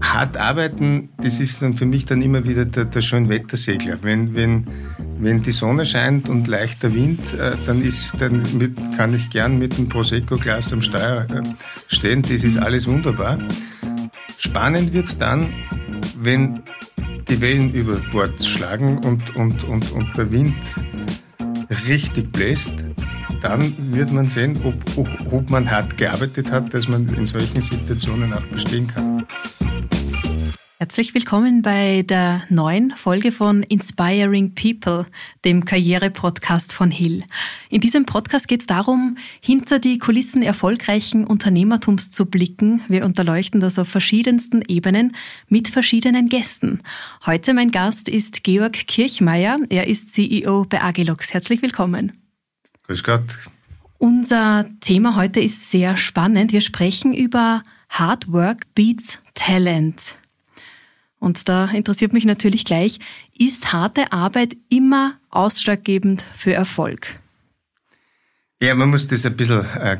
Hart arbeiten, das ist dann für mich dann immer wieder der, der Schönwettersegler. Wenn, wenn, wenn die Sonne scheint und leichter Wind, äh, dann, ist, dann mit, kann ich gern mit einem Prosecco-Glas am Steuer äh, stehen. Das ist alles wunderbar. Spannend wird's dann, wenn die Wellen über Bord schlagen und, und, und, und der Wind richtig bläst, dann wird man sehen, ob, ob, ob man hart gearbeitet hat, dass man in solchen Situationen auch bestehen kann. Herzlich willkommen bei der neuen Folge von Inspiring People, dem Karriere-Podcast von Hill. In diesem Podcast geht es darum, hinter die Kulissen erfolgreichen Unternehmertums zu blicken. Wir unterleuchten das auf verschiedensten Ebenen mit verschiedenen Gästen. Heute mein Gast ist Georg Kirchmeier. Er ist CEO bei Agilox. Herzlich willkommen. Grüß Gott. Unser Thema heute ist sehr spannend. Wir sprechen über Hard Work Beats Talent. Und da interessiert mich natürlich gleich, ist harte Arbeit immer ausschlaggebend für Erfolg? Ja, man muss das ein bisschen äh,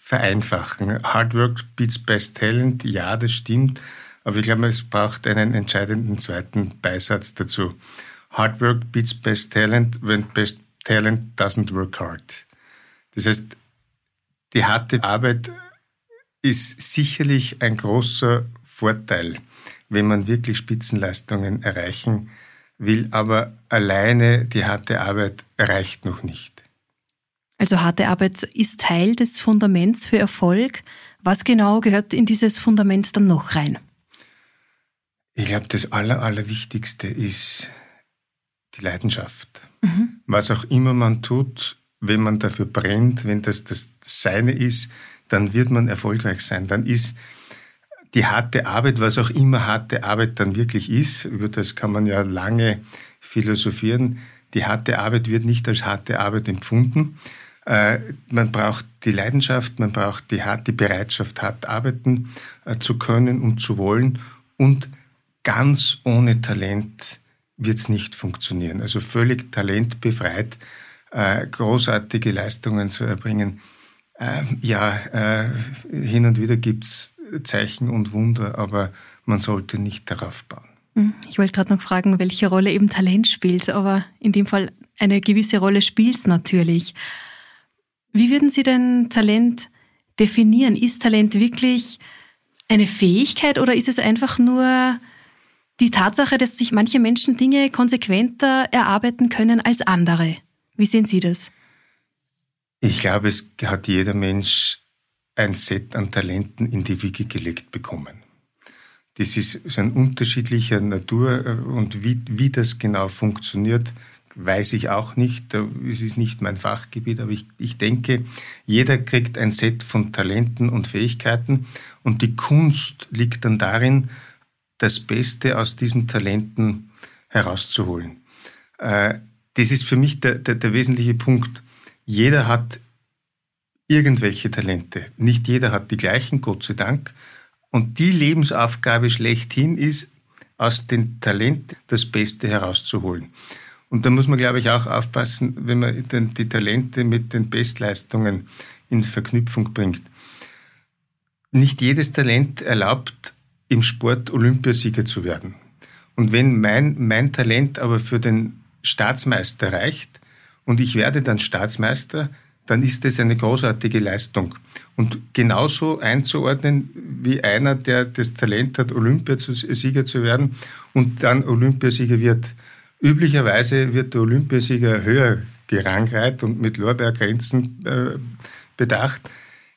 vereinfachen. Hard Work beats Best Talent, ja, das stimmt. Aber ich glaube, es braucht einen entscheidenden zweiten Beisatz dazu. Hard Work beats Best Talent when Best Talent doesn't work hard. Das heißt, die harte Arbeit ist sicherlich ein großer Vorteil wenn man wirklich Spitzenleistungen erreichen will. Aber alleine die harte Arbeit reicht noch nicht. Also harte Arbeit ist Teil des Fundaments für Erfolg. Was genau gehört in dieses Fundament dann noch rein? Ich glaube, das Aller, Allerwichtigste ist die Leidenschaft. Mhm. Was auch immer man tut, wenn man dafür brennt, wenn das das Seine ist, dann wird man erfolgreich sein. Dann ist die harte Arbeit, was auch immer harte Arbeit dann wirklich ist, über das kann man ja lange philosophieren, die harte Arbeit wird nicht als harte Arbeit empfunden. Äh, man braucht die Leidenschaft, man braucht die harte Bereitschaft, hart arbeiten äh, zu können und zu wollen. Und ganz ohne Talent wird es nicht funktionieren. Also völlig talentbefreit, äh, großartige Leistungen zu erbringen. Ähm, ja, hin und wieder gibt es Zeichen und Wunder, aber man sollte nicht darauf bauen. Hm, ich wollte gerade noch fragen, welche Rolle eben Talent spielt, aber in dem Fall eine gewisse Rolle spielt es natürlich. Wie würden Sie denn Talent definieren? Ist Talent wirklich eine Fähigkeit oder ist es einfach nur die Tatsache, dass sich manche Menschen Dinge konsequenter erarbeiten können als andere? Wie sehen Sie das? Ich glaube, es hat jeder Mensch ein Set an Talenten in die Wiege gelegt bekommen. Das ist so ein unterschiedlicher Natur äh, und wie, wie das genau funktioniert, weiß ich auch nicht. Es ist nicht mein Fachgebiet, aber ich, ich denke, jeder kriegt ein Set von Talenten und Fähigkeiten und die Kunst liegt dann darin, das Beste aus diesen Talenten herauszuholen. Äh, das ist für mich der, der, der wesentliche Punkt. Jeder hat irgendwelche Talente. Nicht jeder hat die gleichen, Gott sei Dank. Und die Lebensaufgabe schlechthin ist, aus den Talenten das Beste herauszuholen. Und da muss man, glaube ich, auch aufpassen, wenn man die Talente mit den Bestleistungen in Verknüpfung bringt. Nicht jedes Talent erlaubt, im Sport Olympiasieger zu werden. Und wenn mein, mein Talent aber für den Staatsmeister reicht und ich werde dann Staatsmeister, dann ist das eine großartige Leistung. Und genauso einzuordnen wie einer, der das Talent hat, Olympiasieger zu werden und dann Olympiasieger wird. Üblicherweise wird der Olympiasieger höher gerangreiht und mit Lorbeergrenzen äh, bedacht.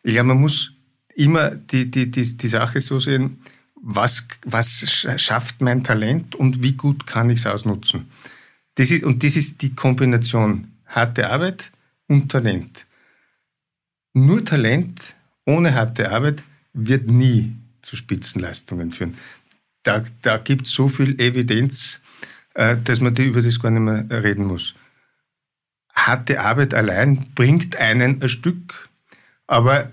Ich glaube, man muss immer die, die, die, die Sache so sehen, was, was schafft mein Talent und wie gut kann ich es ausnutzen. Das ist, und das ist die Kombination harte Arbeit, und Talent. Nur Talent ohne harte Arbeit wird nie zu Spitzenleistungen führen. Da, da gibt es so viel Evidenz, äh, dass man über das gar nicht mehr reden muss. Harte Arbeit allein bringt einen ein Stück, aber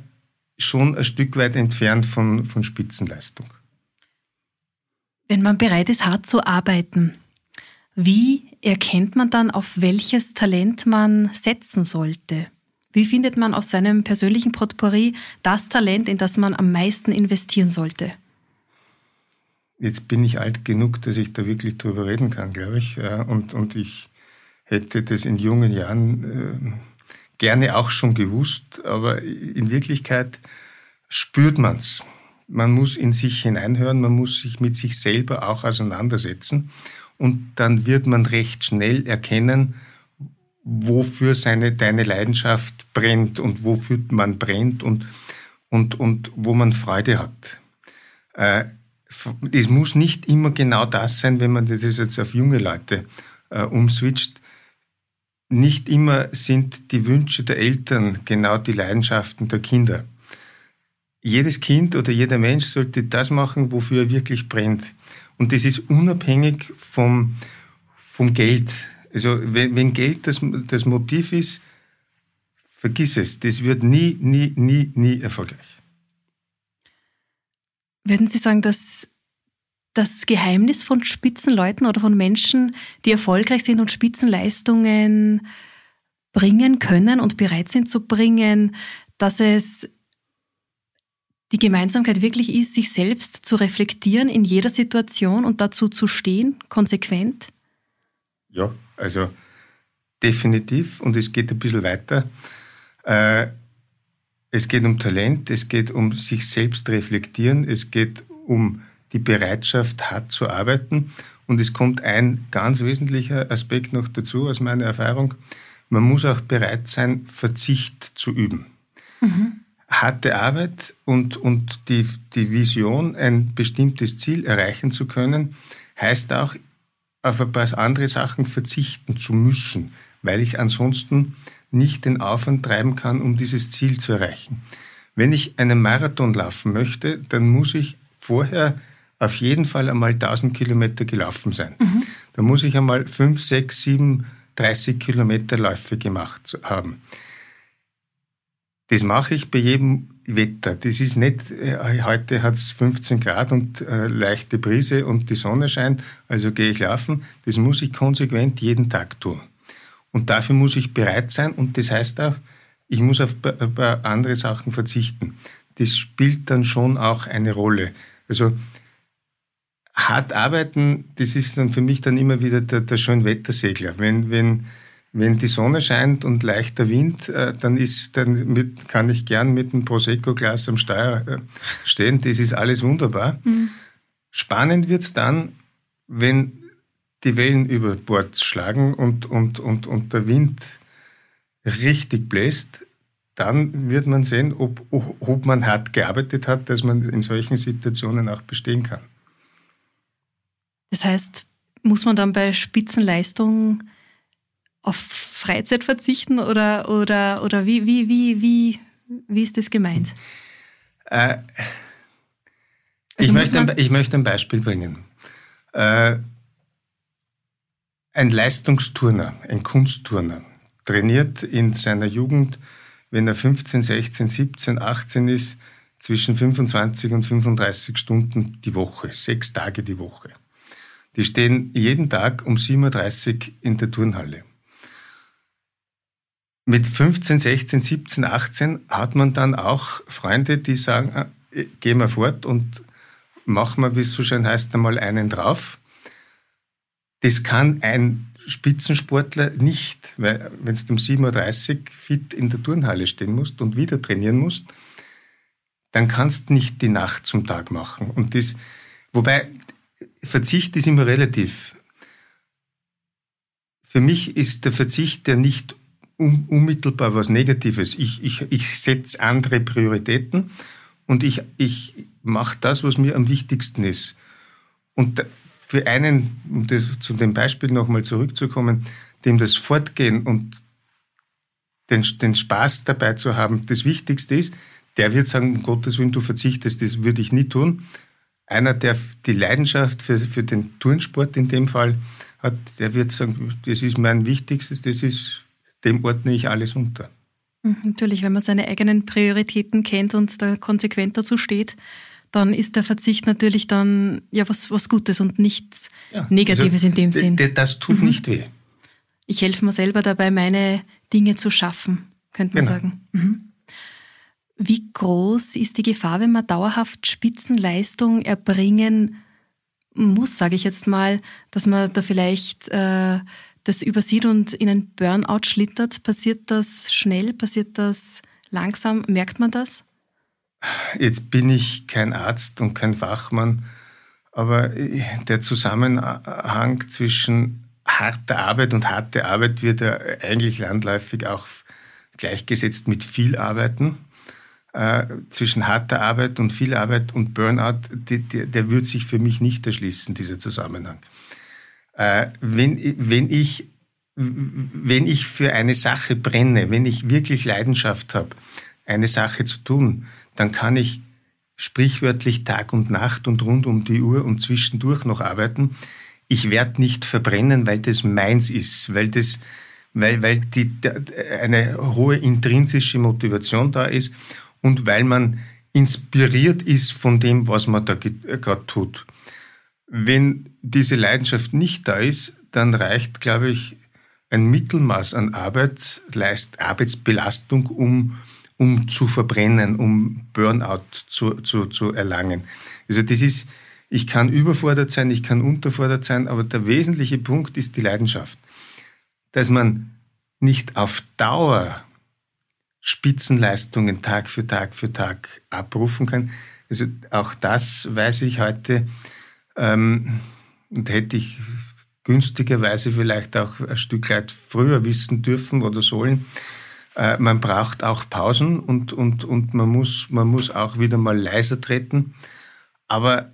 schon ein Stück weit entfernt von, von Spitzenleistung. Wenn man bereit ist, hart zu arbeiten, wie erkennt man dann, auf welches Talent man setzen sollte? Wie findet man aus seinem persönlichen Potpourri das Talent, in das man am meisten investieren sollte? jetzt bin ich alt genug, dass ich da wirklich drüber reden kann, glaube ich. Und, und ich hätte das in jungen Jahren äh, gerne auch schon gewusst, aber in Wirklichkeit spürt man's. Man muss in sich hineinhören, man muss sich mit sich selber auch auseinandersetzen und dann wird man recht schnell erkennen, wofür seine, deine Leidenschaft brennt und wofür man brennt und, und, und wo man Freude hat. Äh, es muss nicht immer genau das sein, wenn man das jetzt auf junge Leute äh, umswitcht. Nicht immer sind die Wünsche der Eltern genau die Leidenschaften der Kinder. Jedes Kind oder jeder Mensch sollte das machen, wofür er wirklich brennt. Und das ist unabhängig vom, vom Geld. Also wenn, wenn Geld das, das Motiv ist, vergiss es. Das wird nie, nie, nie, nie erfolgreich. Würden Sie sagen, dass das Geheimnis von Spitzenleuten oder von Menschen, die erfolgreich sind und Spitzenleistungen bringen können und bereit sind zu bringen, dass es die Gemeinsamkeit wirklich ist, sich selbst zu reflektieren in jeder Situation und dazu zu stehen, konsequent? Ja, also definitiv. Und es geht ein bisschen weiter. Äh, es geht um Talent, es geht um sich selbst reflektieren, es geht um die Bereitschaft hat zu arbeiten. Und es kommt ein ganz wesentlicher Aspekt noch dazu aus meiner Erfahrung. Man muss auch bereit sein, Verzicht zu üben. Mhm. Harte Arbeit und, und die, die Vision, ein bestimmtes Ziel erreichen zu können, heißt auch, auf ein paar andere Sachen verzichten zu müssen, weil ich ansonsten nicht den Aufwand treiben kann, um dieses Ziel zu erreichen. Wenn ich einen Marathon laufen möchte, dann muss ich vorher auf jeden Fall einmal 1000 Kilometer gelaufen sein. Mhm. Da muss ich einmal 5, 6, 7, 30 Kilometer Läufe gemacht haben. Das mache ich bei jedem Wetter. Das ist nicht, äh, heute hat es 15 Grad und äh, leichte Brise und die Sonne scheint, also gehe ich laufen. Das muss ich konsequent jeden Tag tun. Und dafür muss ich bereit sein und das heißt auch, ich muss auf ein paar andere Sachen verzichten. Das spielt dann schon auch eine Rolle. Also hart arbeiten, das ist dann für mich dann immer wieder der, der Schönwettersegler. Wenn, wenn, wenn die Sonne scheint und leichter Wind, äh, dann ist, dann mit, kann ich gern mit einem Prosecco-Glas am Steuer äh, stehen. Das ist alles wunderbar. Mhm. Spannend wird's dann, wenn die Wellen über Bord schlagen und, und, und, und der Wind richtig bläst, dann wird man sehen, ob, ob man hart gearbeitet hat, dass man in solchen Situationen auch bestehen kann. Das heißt, muss man dann bei Spitzenleistung auf Freizeit verzichten oder, oder, oder wie, wie, wie, wie, wie ist das gemeint? Äh, also ich, möchte ein, ich möchte ein Beispiel bringen. Äh, ein Leistungsturner, ein Kunstturner, trainiert in seiner Jugend, wenn er 15, 16, 17, 18 ist, zwischen 25 und 35 Stunden die Woche, sechs Tage die Woche. Die stehen jeden Tag um 7.30 Uhr in der Turnhalle. Mit 15, 16, 17, 18 hat man dann auch Freunde, die sagen, ah, gehen wir fort und machen wir, wie es so schön heißt, einmal einen drauf. Das kann ein Spitzensportler nicht, weil wenn du um 7.30 Uhr fit in der Turnhalle stehen musst und wieder trainieren musst, dann kannst du nicht die Nacht zum Tag machen. Und das, wobei Verzicht ist immer relativ. Für mich ist der Verzicht ja nicht un unmittelbar was Negatives. Ich, ich, ich setze andere Prioritäten und ich, ich mache das, was mir am wichtigsten ist. Und für einen, um das, zu dem Beispiel nochmal zurückzukommen, dem das Fortgehen und den, den Spaß dabei zu haben, das Wichtigste ist, der wird sagen, um Gottes Willen, du verzichtest, das würde ich nie tun einer, der die Leidenschaft für, für den Turnsport in dem Fall hat, der wird sagen, das ist mein Wichtigstes, das ist, dem ordne ich alles unter. Mhm, natürlich, wenn man seine eigenen Prioritäten kennt und da konsequent dazu steht, dann ist der Verzicht natürlich dann ja was, was Gutes und nichts ja, Negatives also, in dem Sinn. Das, das tut mhm. nicht weh. Ich helfe mir selber dabei, meine Dinge zu schaffen, könnte man genau. sagen. Mhm. Wie groß ist die Gefahr, wenn man dauerhaft Spitzenleistung erbringen muss, sage ich jetzt mal, dass man da vielleicht äh, das übersieht und in ein Burnout schlittert? Passiert das schnell? Passiert das langsam? Merkt man das? Jetzt bin ich kein Arzt und kein Fachmann, aber der Zusammenhang zwischen harter Arbeit und harte Arbeit wird ja eigentlich landläufig auch gleichgesetzt mit viel Arbeiten. Äh, zwischen harter Arbeit und viel Arbeit und Burnout, die, die, der wird sich für mich nicht erschließen, dieser Zusammenhang. Äh, wenn, wenn, ich, wenn ich für eine Sache brenne, wenn ich wirklich Leidenschaft habe, eine Sache zu tun, dann kann ich sprichwörtlich Tag und Nacht und rund um die Uhr und zwischendurch noch arbeiten. Ich werde nicht verbrennen, weil das meins ist, weil das, weil, weil die, eine hohe intrinsische Motivation da ist und weil man inspiriert ist von dem, was man da gerade tut. Wenn diese Leidenschaft nicht da ist, dann reicht, glaube ich, ein Mittelmaß an Arbeit, Arbeitsbelastung, um, um zu verbrennen, um Burnout zu, zu, zu erlangen. Also das ist, ich kann überfordert sein, ich kann unterfordert sein, aber der wesentliche Punkt ist die Leidenschaft. Dass man nicht auf Dauer Spitzenleistungen Tag für Tag für Tag abrufen kann. Also auch das weiß ich heute ähm, und hätte ich günstigerweise vielleicht auch ein Stück weit früher wissen dürfen oder sollen. Äh, man braucht auch Pausen und, und, und man, muss, man muss auch wieder mal leiser treten. Aber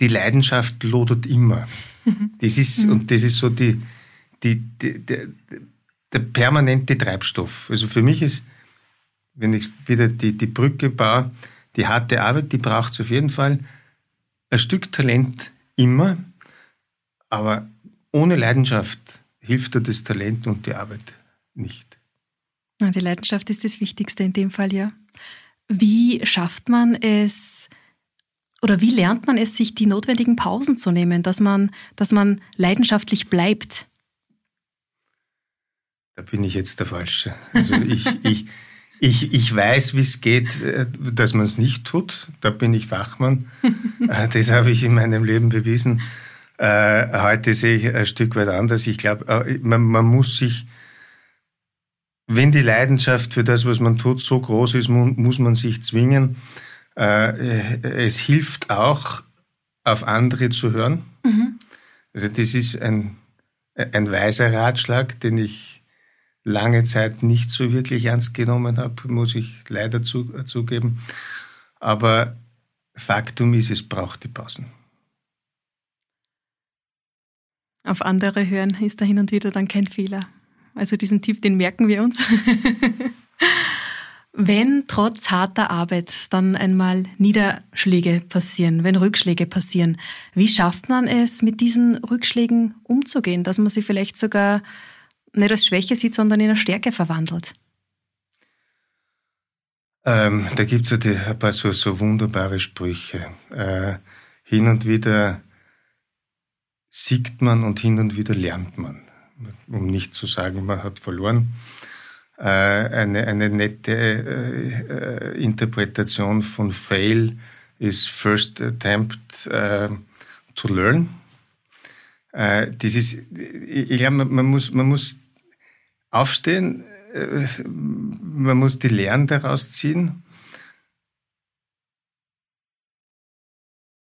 die Leidenschaft lodert immer. Das ist, mhm. und das ist so die, die, die, die der permanente Treibstoff. Also für mich ist, wenn ich wieder die, die Brücke baue, die harte Arbeit, die braucht es auf jeden Fall. Ein Stück Talent immer, aber ohne Leidenschaft hilft dir das Talent und die Arbeit nicht. Die Leidenschaft ist das Wichtigste in dem Fall, ja. Wie schafft man es oder wie lernt man es, sich die notwendigen Pausen zu nehmen, dass man, dass man leidenschaftlich bleibt? Da bin ich jetzt der Falsche. Also ich, ich, ich, ich weiß, wie es geht, äh, dass man es nicht tut. Da bin ich Fachmann. Äh, das habe ich in meinem Leben bewiesen. Äh, heute sehe ich ein Stück weit anders. Ich glaube, man, man muss sich, wenn die Leidenschaft für das, was man tut, so groß ist, muss man sich zwingen. Es hilft auch, auf andere zu hören. Mhm. Also das ist ein, ein weiser Ratschlag, den ich lange Zeit nicht so wirklich ernst genommen habe, muss ich leider zu, äh, zugeben. Aber Faktum ist, es braucht die Pausen. Auf andere hören ist da hin und wieder dann kein Fehler. Also diesen Tipp, den merken wir uns. wenn trotz harter Arbeit dann einmal Niederschläge passieren, wenn Rückschläge passieren, wie schafft man es, mit diesen Rückschlägen umzugehen, dass man sie vielleicht sogar nicht als Schwäche sieht, sondern in eine Stärke verwandelt? Ähm, da gibt es ja ein paar so, so wunderbare Sprüche. Äh, hin und wieder siegt man und hin und wieder lernt man. Um nicht zu sagen, man hat verloren. Äh, eine, eine nette äh, äh Interpretation von Fail ist First Attempt äh, to Learn. Äh, das ist, ich glaube, man, man, muss, man muss aufstehen, äh, man muss die Lehren daraus ziehen.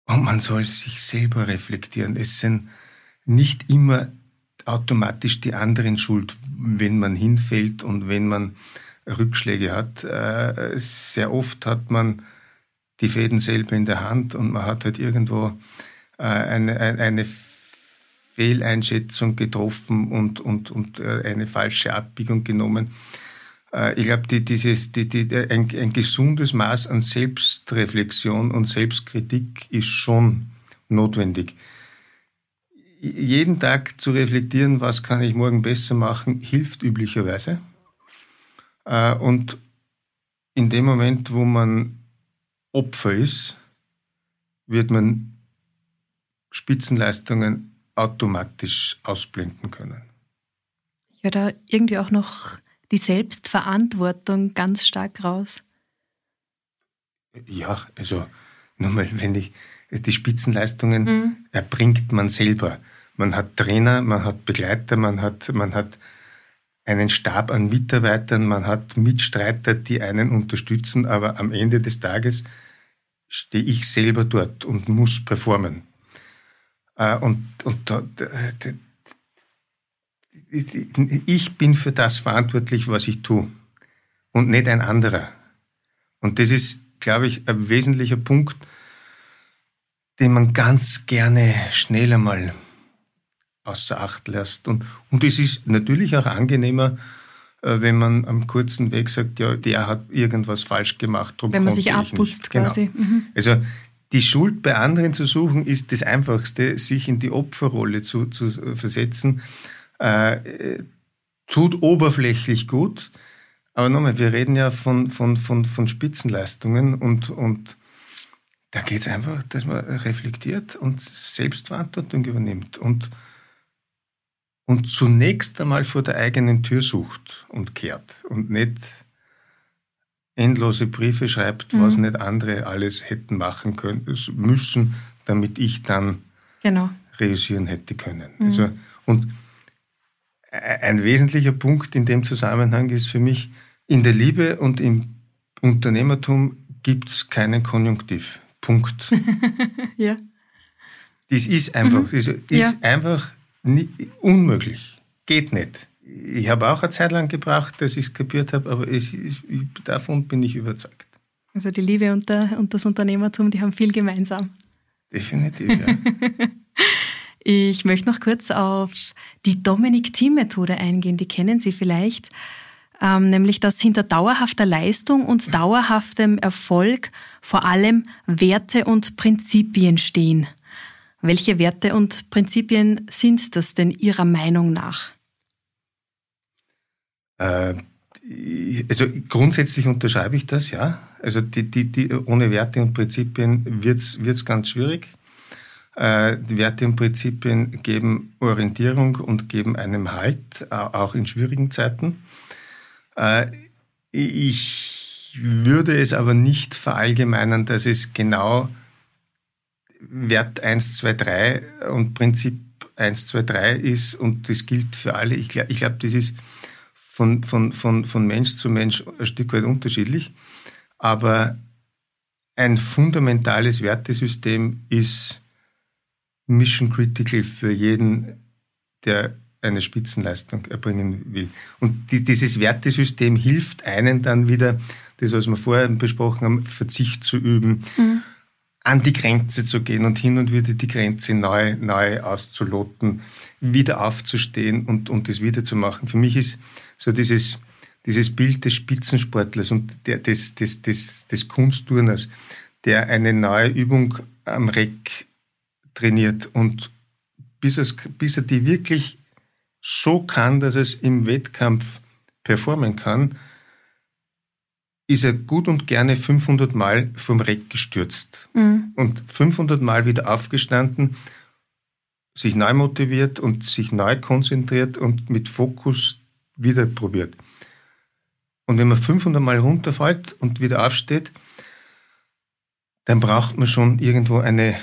Und man soll sich selber reflektieren. Es sind nicht immer automatisch die anderen schuld, wenn man hinfällt und wenn man Rückschläge hat. Äh, sehr oft hat man die Fäden selber in der Hand und man hat halt irgendwo äh, eine, eine Fehleinschätzung getroffen und, und, und äh, eine falsche Abbiegung genommen. Äh, ich glaube, die, dieses, die, die, ein, ein gesundes Maß an Selbstreflexion und Selbstkritik ist schon notwendig. Jeden Tag zu reflektieren, was kann ich morgen besser machen, hilft üblicherweise. Äh, und in dem Moment, wo man Opfer ist, wird man Spitzenleistungen automatisch ausblenden können. Ich höre da irgendwie auch noch die Selbstverantwortung ganz stark raus. Ja, also Nur mal, wenn ich, die Spitzenleistungen mhm. erbringt man selber. Man hat Trainer, man hat Begleiter, man hat, man hat einen Stab an Mitarbeitern, man hat Mitstreiter, die einen unterstützen, aber am Ende des Tages stehe ich selber dort und muss performen. Äh, und, und ich bin für das verantwortlich, was ich tue und nicht ein anderer. Und das ist, glaube ich, ein wesentlicher Punkt, den man ganz gerne schneller mal außer Acht lässt. Und, und es ist natürlich auch angenehmer, äh, wenn man am kurzen Weg sagt, ja, der hat irgendwas falsch gemacht. Wenn man sich abputzt genau. quasi. Mhm. Also die Schuld bei anderen zu suchen, ist das Einfachste, sich in die Opferrolle zu, zu versetzen. Äh, tut oberflächlich gut, aber nochmal, wir reden ja von, von, von, von Spitzenleistungen und, und da geht es einfach, dass man reflektiert und Selbstverantwortung übernimmt und, und zunächst einmal vor der eigenen Tür sucht und kehrt und nicht endlose Briefe schreibt, mhm. was nicht andere alles hätten machen können, müssen, damit ich dann genau. reüssieren hätte können. Mhm. Also, und ein wesentlicher Punkt in dem Zusammenhang ist für mich, in der Liebe und im Unternehmertum gibt es keinen Konjunktiv. Punkt. ja. Das ist einfach, mhm. ist, ist ja. einfach unmöglich. Geht nicht. Ich habe auch eine Zeit lang gebraucht, dass ich es kapiert habe, aber es ist, davon bin ich überzeugt. Also die Liebe und, der, und das Unternehmertum, die haben viel gemeinsam. Definitiv, ja. ich möchte noch kurz auf die Dominik-Team-Methode eingehen. Die kennen Sie vielleicht ähm, nämlich dass hinter dauerhafter Leistung und dauerhaftem Erfolg vor allem Werte und Prinzipien stehen. Welche Werte und Prinzipien sind das denn Ihrer Meinung nach? Äh, also grundsätzlich unterschreibe ich das, ja. Also die, die, die, ohne Werte und Prinzipien wird es ganz schwierig. Äh, Werte und Prinzipien geben Orientierung und geben einem Halt, auch in schwierigen Zeiten. Äh, ich würde es aber nicht verallgemeinern, dass es genau Wert 1, 2, 3 und Prinzip 1, 2, 3 ist und das gilt für alle. Ich glaube, ich glaub, das ist von, von, von, von Mensch zu Mensch ein Stück weit unterschiedlich. Aber ein fundamentales Wertesystem ist mission critical für jeden, der eine Spitzenleistung erbringen will. Und dieses Wertesystem hilft einen dann wieder, das, was wir vorher besprochen haben, Verzicht zu üben, mhm. An die Grenze zu gehen und hin und wieder die Grenze neu, neu auszuloten, wieder aufzustehen und, und das wieder zu machen. Für mich ist so dieses, dieses Bild des Spitzensportlers und der, des, des, des, des Kunstturners, der eine neue Übung am Reck trainiert und bis, es, bis er die wirklich so kann, dass es im Wettkampf performen kann, ist er gut und gerne 500 Mal vom Reck gestürzt mhm. und 500 Mal wieder aufgestanden, sich neu motiviert und sich neu konzentriert und mit Fokus wieder probiert. Und wenn man 500 Mal runterfällt und wieder aufsteht, dann braucht man schon irgendwo eine,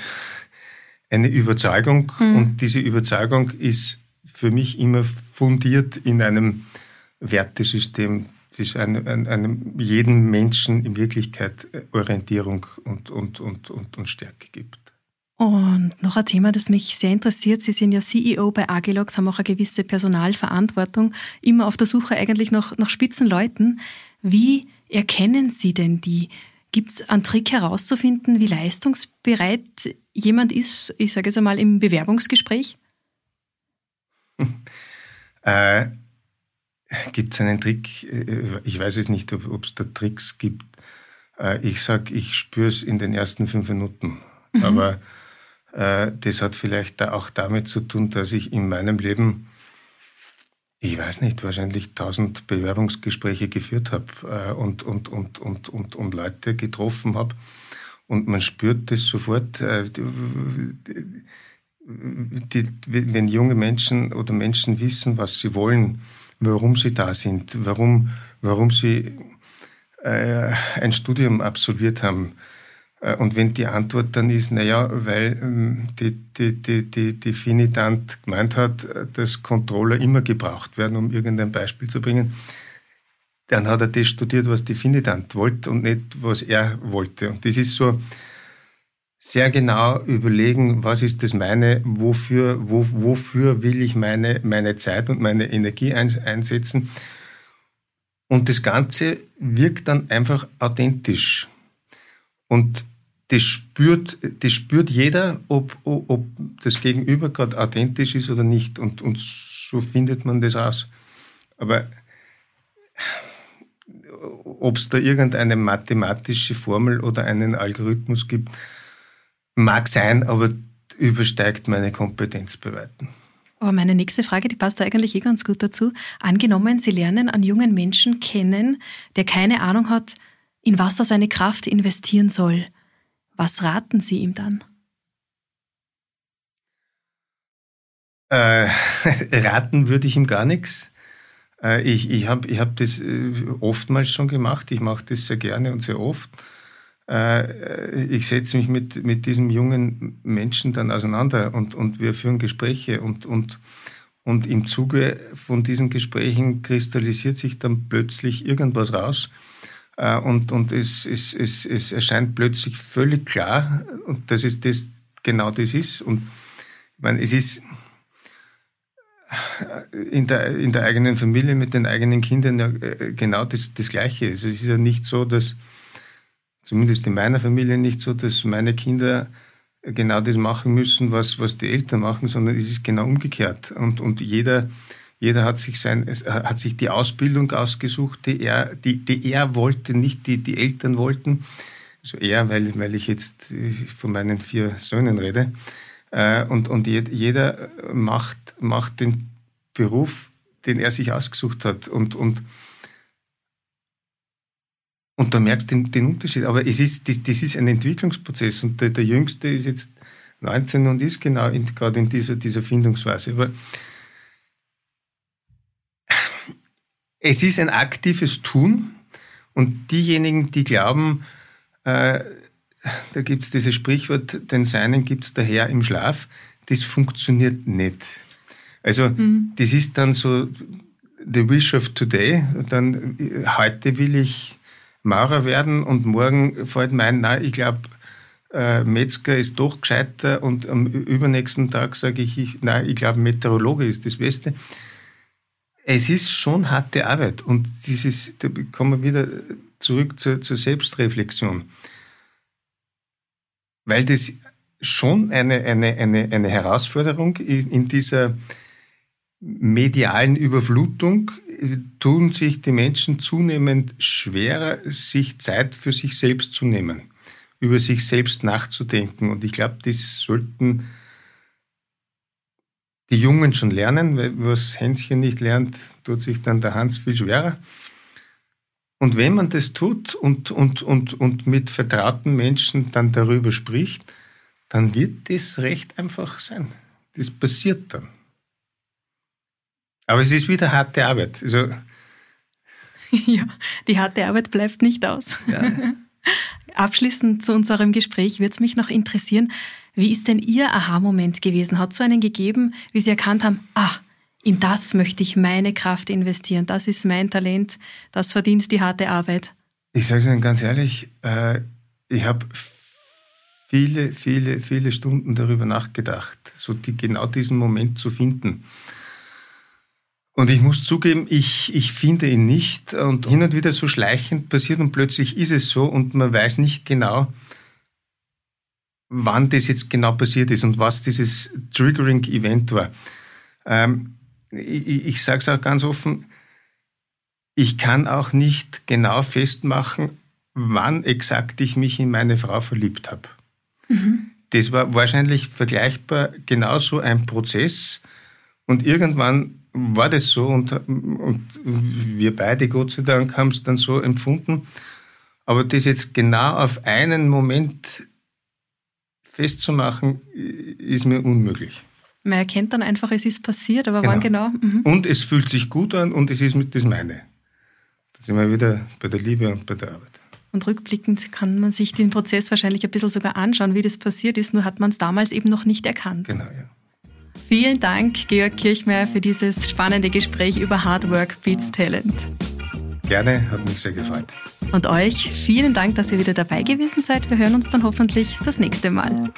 eine Überzeugung. Mhm. Und diese Überzeugung ist für mich immer fundiert in einem Wertesystem, das einem, einem jeden Menschen in Wirklichkeit Orientierung und, und, und, und, und Stärke gibt. Und noch ein Thema, das mich sehr interessiert. Sie sind ja CEO bei Agilox, haben auch eine gewisse Personalverantwortung, immer auf der Suche eigentlich nach, nach Spitzenleuten. Wie erkennen Sie denn die? Gibt es einen Trick herauszufinden, wie leistungsbereit jemand ist, ich sage jetzt einmal im Bewerbungsgespräch? äh, gibt es einen Trick? Äh, ich weiß es nicht, ob es da Tricks gibt. Äh, ich sage, ich spüre es in den ersten fünf Minuten. Mhm. Aber äh, das hat vielleicht da auch damit zu tun, dass ich in meinem Leben, ich weiß nicht, wahrscheinlich tausend Bewerbungsgespräche geführt habe äh, und, und, und, und, und, und Leute getroffen habe. Und man spürt das sofort. Äh, die, wenn junge Menschen oder Menschen wissen, was sie wollen, warum sie da sind, warum, warum sie äh, ein Studium absolviert haben, Äh, und wenn die Antwort dann ist, naja, weil ähm, die, die, die, die, die Finitant gemeint hat, dass Controller immer gebraucht werden, um irgendein Beispiel zu bringen, dann hat er das studiert, was die Finitant wollte und nicht, was er wollte. Und das ist so sehr genau überlegen, was ist das meine, wofür, wo, wofür will ich meine, meine Zeit und meine Energie einsetzen. Und das Ganze wirkt dann einfach authentisch. Und das spürt, das spürt jeder, ob, ob das Gegenüber gerade authentisch ist oder nicht. Und, und so findet man das aus. Aber ob es da irgendeine mathematische Formel oder einen Algorithmus gibt, mag sein, aber übersteigt meine Kompetenz bei weitem. Aber meine nächste Frage, die passt eigentlich eh ganz gut dazu. Angenommen, Sie lernen einen jungen Menschen kennen, der keine Ahnung hat, in was er seine Kraft investieren soll. Was raten Sie ihm dann? Äh, raten würde ich ihm gar nichts. Äh, ich ich habe ich hab das äh, oftmals schon gemacht. Ich mache das sehr gerne und sehr oft. Äh, ich setze mich mit, mit diesem jungen Menschen dann auseinander und, und wir führen Gespräche und, und, und im Zuge von diesen Gesprächen kristallisiert sich dann plötzlich irgendwas raus und, und es, es, es, es erscheint plötzlich völlig klar, dass es das, genau das ist. Und ich meine, es ist, in der, in der eigenen Familie mit den eigenen Kindern ja äh, genau das, das Gleiche. Also es ist ja nicht so, dass, zumindest in meiner Familie nicht so, dass meine Kinder genau das machen müssen, was, was die Eltern machen, sondern es ist genau umgekehrt. Und, und jeder, jeder hat sich sein, hat sich die Ausbildung ausgesucht, die er, die, die er wollte, nicht die, die Eltern wollten. Also er, weil, weil ich jetzt äh, von meinen vier Söhnen rede. Äh, und, und jeder macht, macht den Beruf, den er sich ausgesucht hat. Und, und, und da merkst du den, den Unterschied. Aber es ist, das, das ist ein Entwicklungsprozess. Und der, der Jüngste ist jetzt 19 und ist genau in, gerade in dieser, dieser Findungsphase. Aber es ist ein aktives Tun. Und diejenigen, die glauben, äh, da gibt es dieses Sprichwort, den Seinen gibt es daher im Schlaf. Das funktioniert nicht. Also mhm. das ist dann so the wish of today. Dann heute will ich Maurer werden und morgen fällt mein, nein, ich glaube, äh, Metzger ist doch gescheiter und am übernächsten Tag sage ich, ich nein, ich glaube, Meteorologe ist das Beste. Es ist schon harte Arbeit und dieses, da kommen wir wieder zurück zur, zur Selbstreflexion weil das schon eine, eine, eine, eine Herausforderung in, in dieser medialen Überflutung tun sich die Menschen zunehmend schwerer, sich Zeit für sich selbst zu nehmen, über sich selbst nachzudenken. Und ich glaube, das sollten die Jungen schon lernen, weil was Hänschen nicht lernt, tut sich dann der Hans viel schwerer. Und wenn man das tut und, und, und, und mit vertrauten Menschen dann darüber spricht, dann wird das recht einfach sein. Das passiert dann. Aber es ist wieder harte Arbeit. Also, ja, die harte Arbeit bleibt nicht aus. Ja. Abschließend zu unserem Gespräch würde es mich noch interessieren, wie ist denn Ihr Aha-Moment gewesen? Hat es so einen gegeben, wie Sie erkannt haben, ah, in das möchte ich meine Kraft investieren. Das ist mein Talent. Das verdient die harte Arbeit. Ich sage es Ihnen ganz ehrlich, äh, ich habe viele, viele, viele Stunden darüber nachgedacht, so die, genau diesen Moment zu finden. Und ich muss zugeben, ich, ich finde ihn nicht. Und hin und wieder so schleichend passiert und plötzlich ist es so und man weiß nicht genau, wann das jetzt genau passiert ist und was dieses Triggering-Event war. Ähm, ich, ich sage es auch ganz offen, ich kann auch nicht genau festmachen, wann exakt ich mich in meine Frau verliebt habe. Mhm. Das war wahrscheinlich vergleichbar genauso ein Prozess. Und irgendwann war das so und, und wir beide, Gott sei Dank, haben es dann so empfunden. Aber das jetzt genau auf einen Moment festzumachen, ist mir unmöglich. Man erkennt dann einfach, es ist passiert, aber genau. wann genau? Mhm. Und es fühlt sich gut an und es ist mit das meine. Da sind wir wieder bei der Liebe und bei der Arbeit. Und rückblickend kann man sich den Prozess wahrscheinlich ein bisschen sogar anschauen, wie das passiert ist, nur hat man es damals eben noch nicht erkannt. Genau, ja. Vielen Dank, Georg Kirchmeier, für dieses spannende Gespräch über Hard Work Beats Talent. Gerne, hat mich sehr gefreut. Und euch vielen Dank, dass ihr wieder dabei gewesen seid. Wir hören uns dann hoffentlich das nächste Mal.